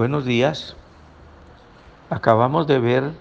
Buenos días. Acabamos de ver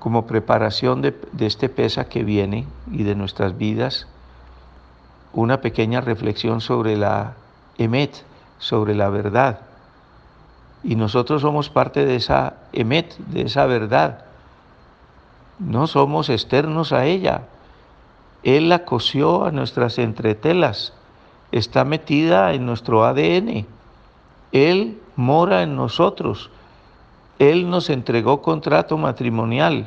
como preparación de, este pesa que viene y de nuestras vidas una pequeña reflexión sobre la emet, sobre la verdad. Y nosotros somos parte de esa emet, de esa verdad. No somos externos a ella. Él la cosió a nuestras entretelas. Está metida en nuestro ADN. Él mora en nosotros. Él nos entregó contrato matrimonial.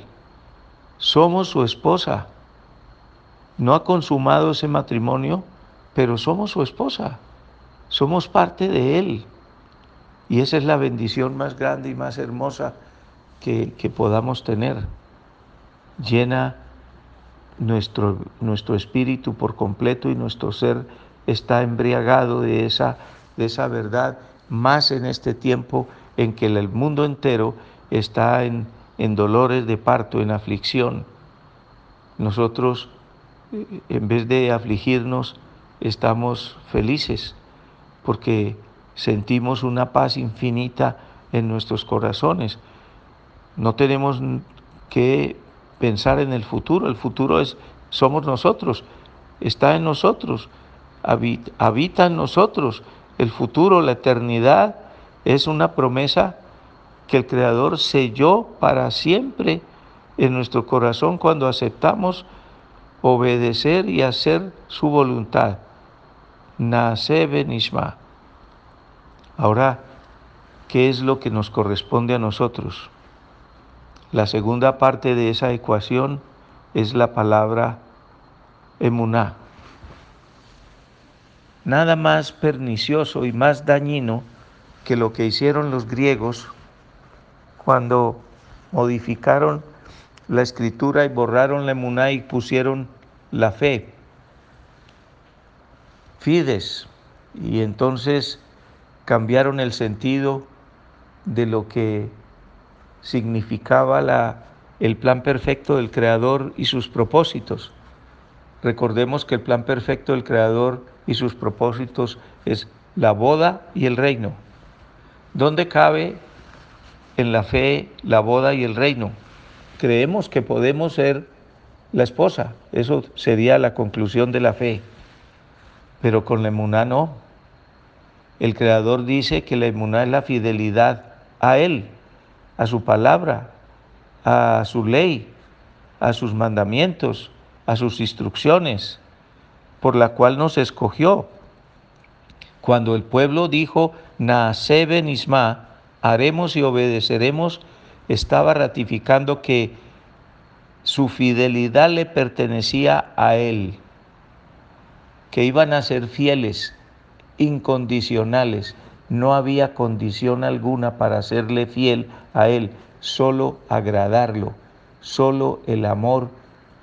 Somos su esposa. No ha consumado ese matrimonio, pero somos su esposa. Somos parte de Él. Y esa es la bendición más grande y más hermosa que, podamos tener. Llena nuestro, nuestro espíritu por completo y nuestro ser está embriagado de esa, de esa verdad más en este tiempo en que el mundo entero está en, dolores de parto, en aflicción. Nosotros, eh, en vez de afligirnos, estamos felices porque sentimos una paz infinita en nuestros corazones. No tenemos que pensar en el futuro, el futuro es somos nosotros, está en nosotros, habita en nosotros el futuro, la eternidad, es una promesa que el Creador selló para siempre en nuestro corazón cuando aceptamos obedecer y hacer su voluntad. Nace Benishma. Ahora, ¿qué es lo que nos corresponde a nosotros? La segunda parte de esa ecuación es la palabra emuná nada más pernicioso y más dañino que lo que hicieron los griegos cuando modificaron la escritura y borraron la emuná y pusieron la fe. Fides. Y entonces cambiaron el sentido de lo que significaba la, el plan perfecto del Creador y sus propósitos. Recordemos que el plan perfecto del Creador y sus propósitos es la boda y el reino. ¿Dónde cabe en la fe la boda y el reino? Creemos que podemos ser la esposa, eso sería la conclusión de la fe, pero con la emuná no. El Creador dice que la emuná es la fidelidad a Él, a su palabra, a su ley, a sus mandamientos, a sus instrucciones por la cual nos escogió. Cuando el pueblo dijo, Naaseben Isma, haremos y obedeceremos, estaba ratificando que su fidelidad le pertenecía a él, que iban a ser fieles, incondicionales. No había condición alguna para serle fiel a él, solo agradarlo, solo el amor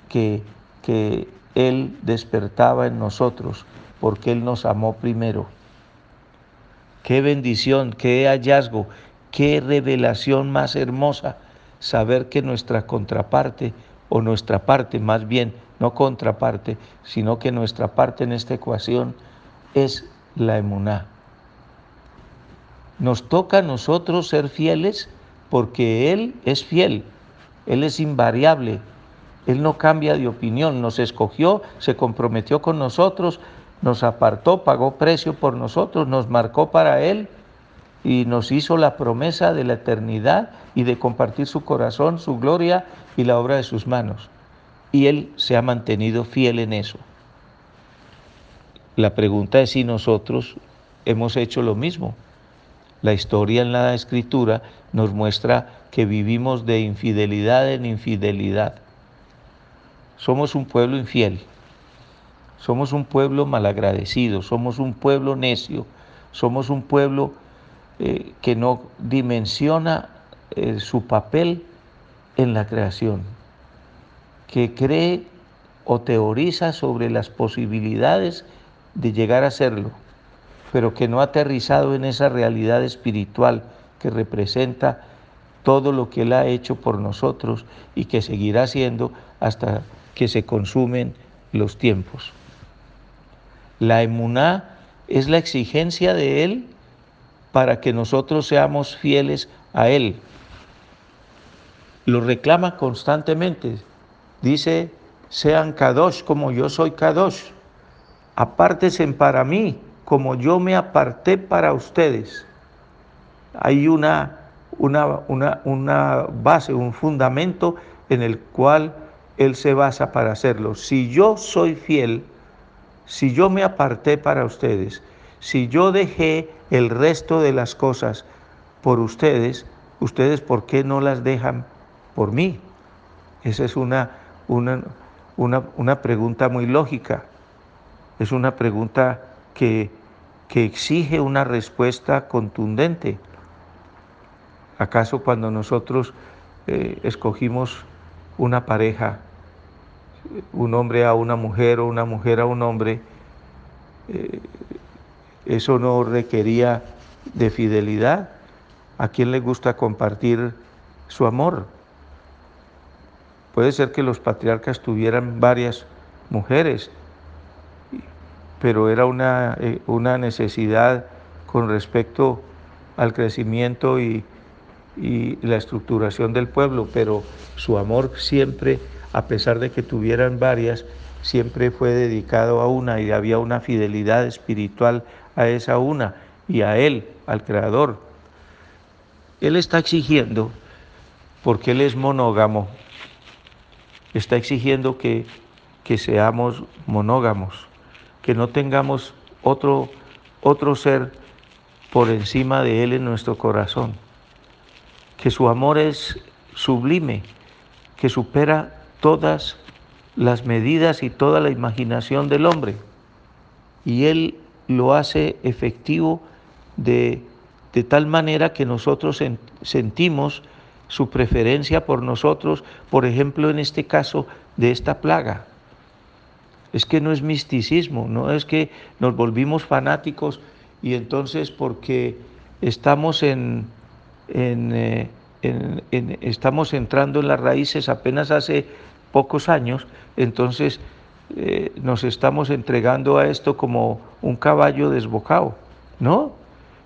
que, que él despertaba en nosotros porque Él nos amó primero. Qué bendición, qué hallazgo, qué revelación más hermosa saber que nuestra contraparte, o nuestra parte más bien, no contraparte, sino que nuestra parte en esta ecuación es la emuná. Nos toca a nosotros ser fieles porque Él es fiel, Él es invariable, él no cambia de opinión, nos escogió, se comprometió con nosotros, nos apartó, pagó precio por nosotros, nos marcó para Él y nos hizo la promesa de la eternidad y de compartir su corazón, su gloria y la obra de sus manos. Y Él se ha mantenido fiel en eso. La pregunta es si nosotros hemos hecho lo mismo. La historia en la escritura nos muestra que vivimos de infidelidad en infidelidad somos un pueblo infiel, somos un pueblo malagradecido, somos un pueblo necio, somos un pueblo eh, que no dimensiona eh, su papel en la creación, que cree o teoriza sobre las posibilidades de llegar a serlo, pero que no ha aterrizado en esa realidad espiritual que representa todo lo que Él ha hecho por nosotros y que seguirá haciendo hasta que se consumen los tiempos. La emuná es la exigencia de Él para que nosotros seamos fieles a Él. Lo reclama constantemente. Dice, sean Kadosh como yo soy Kadosh. Apártense para mí como yo me aparté para ustedes. Hay una, una, una, una base, un fundamento en el cual Él se basa para hacerlo. Si yo soy fiel, si yo me aparté para ustedes, si yo dejé el resto de las cosas por ustedes, ustedes ¿por qué no las dejan por mí? Esa es una, una, una, pregunta muy lógica. Es una pregunta que, que exige una respuesta contundente. ¿Acaso cuando nosotros eh, escogimos una pareja, un hombre a una mujer o una mujer a un hombre, eh, eso no requería de fidelidad. ¿A quién le gusta compartir su amor? Puede ser que los patriarcas tuvieran varias mujeres, pero era una, eh, una necesidad con respecto al crecimiento y, y la estructuración del pueblo, pero su amor siempre, a pesar de que tuvieran varias, siempre fue dedicado a una y había una fidelidad espiritual a esa una y a Él, al Creador. Él está exigiendo, porque Él es monógamo, está exigiendo que, que seamos monógamos, que no tengamos otro, otro ser por encima de Él en nuestro corazón que su amor es sublime, que supera todas las medidas y toda la imaginación del hombre. Y Él lo hace efectivo de, de tal manera que nosotros sentimos su preferencia por nosotros, por ejemplo, en este caso de esta plaga. Es que no es misticismo, no es que nos volvimos fanáticos y entonces porque estamos en, eh, estamos entrando en las raíces apenas hace pocos años, entonces eh, nos estamos entregando a esto como un caballo desbocado. No,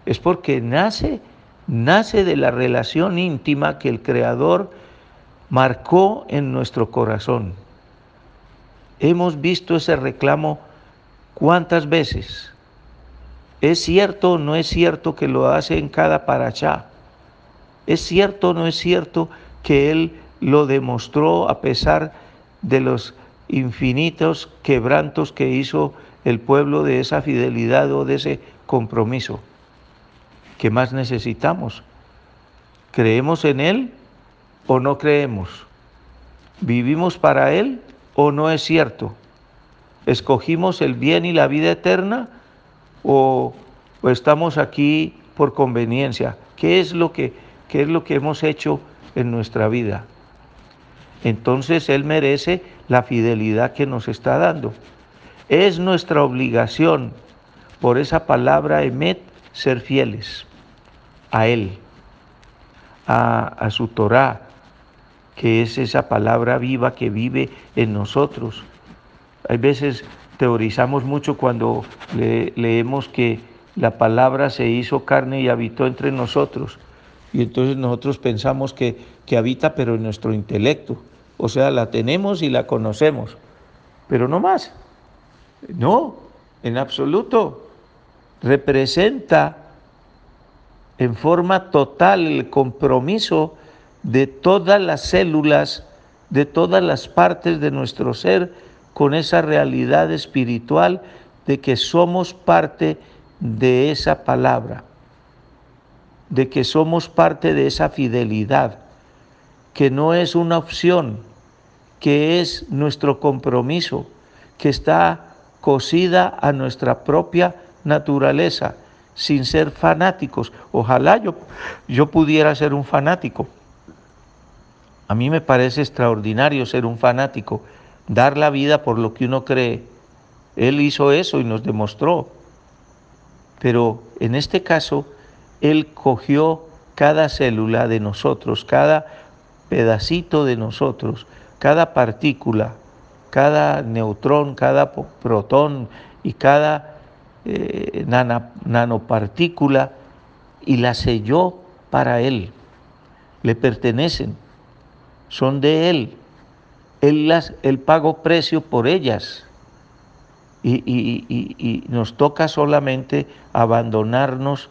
es porque nace, nace de la relación íntima que el Creador marcó en nuestro corazón. Hemos visto ese reclamo cuántas veces. ¿Es cierto o no es cierto que lo hace en cada parachá? ¿Es cierto o no es cierto que Él lo demostró a pesar de los infinitos quebrantos que hizo el pueblo de esa fidelidad o de ese compromiso? ¿Qué más necesitamos? ¿Creemos en Él o no creemos? ¿Vivimos para Él o no es cierto? ¿Escogimos el bien y la vida eterna o, o estamos aquí por conveniencia? ¿Qué es lo que qué es lo que hemos hecho en nuestra vida. Entonces Él merece la fidelidad que nos está dando. Es nuestra obligación, por esa palabra emet, ser fieles a Él, a, su Torah, que es esa palabra viva que vive en nosotros. Hay veces teorizamos mucho cuando leemos que la palabra se hizo carne y habitó entre nosotros y entonces nosotros pensamos que, habita pero en nuestro intelecto. O sea, la tenemos y la conocemos, pero no más. No, en absoluto. Representa en forma total el compromiso de todas las células, de todas las partes de nuestro ser con esa realidad espiritual de que somos parte de esa palabra de que somos parte de esa fidelidad, que no es una opción, que es nuestro compromiso, que está cosida a nuestra propia naturaleza, sin ser fanáticos. Ojalá yo, yo pudiera ser un fanático. A mí me parece extraordinario ser un fanático, dar la vida por lo que uno cree. Él hizo eso y nos demostró. Pero en este caso, él cogió cada célula de nosotros, cada pedacito de nosotros, cada partícula, cada neutrón, cada protón y cada eh, nanopartícula y las selló para Él. Le pertenecen, son de Él. Él, las, él pagó precio por ellas. Y, y, nos toca solamente abandonarnos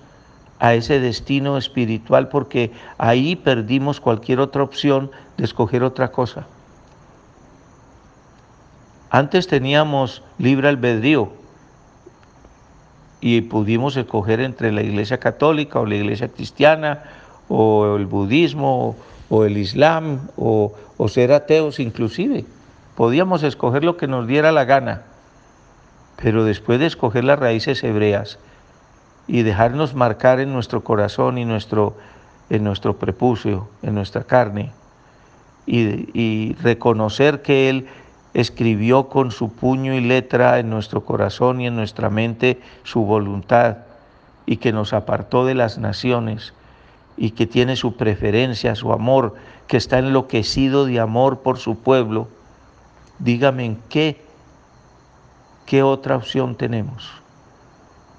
a ese destino espiritual porque ahí perdimos cualquier otra opción de escoger otra cosa. Antes teníamos libre albedrío y pudimos escoger entre la iglesia católica o la iglesia cristiana o el budismo o el islam o, ser ateos inclusive. Podíamos escoger lo que nos diera la gana, pero después de escoger las raíces hebreas y dejarnos marcar en nuestro corazón y nuestro, en nuestro prepucio, en nuestra carne, y, reconocer que Él escribió con su puño y letra en nuestro corazón y en nuestra mente su voluntad y que nos apartó de las naciones y que tiene su preferencia, su amor, que está enloquecido de amor por su pueblo, dígame en qué, qué otra opción tenemos.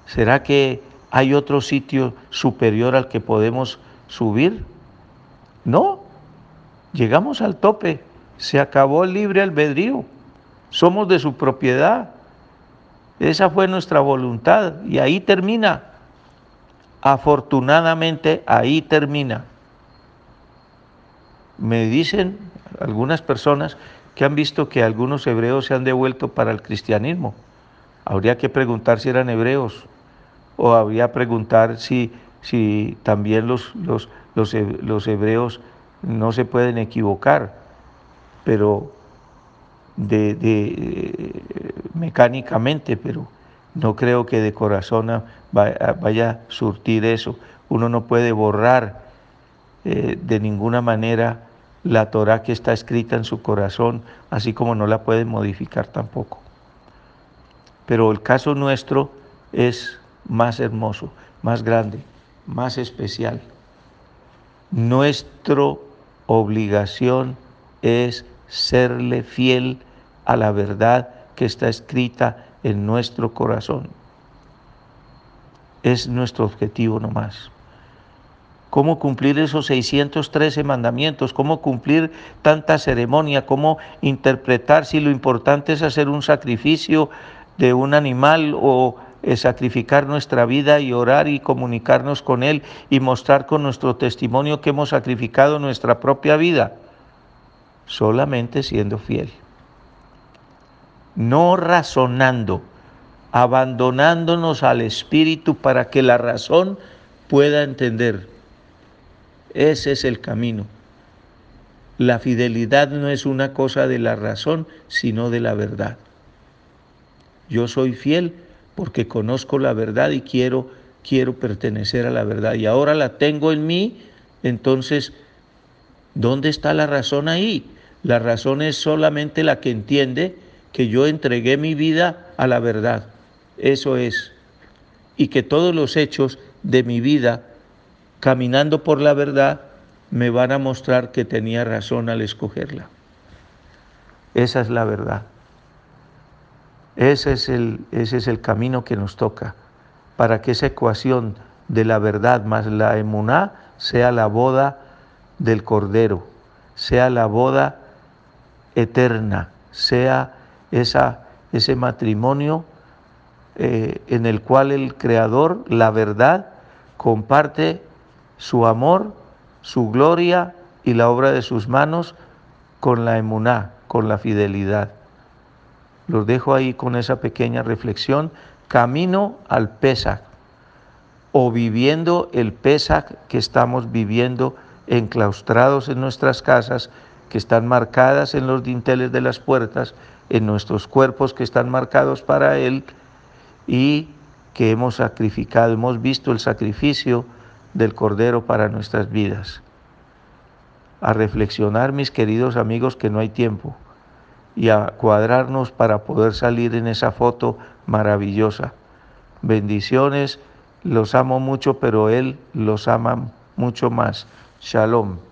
¿Será que hay otro sitio superior al que podemos subir? No, llegamos al tope, se acabó el libre albedrío, somos de su propiedad. Esa fue nuestra voluntad y ahí termina. Afortunadamente ahí termina. Me dicen algunas personas que han visto que algunos hebreos se han devuelto para el cristianismo. Habría que preguntar si eran hebreos o habría preguntar si, si también los, los, los, hebreos no se pueden equivocar, pero de, de, mecánicamente, pero no creo que de corazón vaya a surtir eso. Uno no puede borrar eh, de ninguna manera la Torah que está escrita en su corazón, así como no la puede modificar tampoco. Pero el caso nuestro es más hermoso, más grande, más especial. Nuestra obligación es serle fiel a la verdad que está escrita en nuestro corazón. Es nuestro objetivo nomás. ¿Cómo cumplir esos 613 mandamientos? ¿Cómo cumplir tanta ceremonia? ¿Cómo interpretar si lo importante es hacer un sacrificio de un animal o sacrificar nuestra vida y orar y comunicarnos con Él y mostrar con nuestro testimonio que hemos sacrificado nuestra propia vida? Solamente siendo fiel no razonando, abandonándonos al Espíritu para que la razón pueda entender. Ese es el camino. La fidelidad no es una cosa de la razón, sino de la verdad. Yo soy fiel porque conozco la verdad y quiero quiero pertenecer a la verdad y ahora la tengo en mí, entonces ¿dónde está la razón ahí? La razón es solamente la que entiende que yo entregué mi vida a la verdad. Eso es. Y que todos los hechos de mi vida, caminando por la verdad, me van a mostrar que tenía razón al escogerla. Esa es la verdad. Ese es el, ese es el camino que nos toca para que esa ecuación de la verdad más la emuná sea la boda del Cordero, sea la boda eterna, sea esa, ese matrimonio eh, en el cual el Creador, la verdad, comparte su amor, su gloria y la obra de sus manos con la emuná, con la fidelidad. Los dejo ahí con esa pequeña reflexión. Camino al Pesach o viviendo el Pesach que estamos viviendo enclaustrados en nuestras casas, que están marcadas en los dinteles de las puertas en nuestros cuerpos que están marcados para Él y que hemos sacrificado, hemos visto el sacrificio del Cordero para nuestras vidas. A reflexionar, mis queridos amigos, que no hay tiempo y a cuadrarnos para poder salir en esa foto maravillosa. Bendiciones, los amo mucho, pero Él los ama mucho más. Shalom.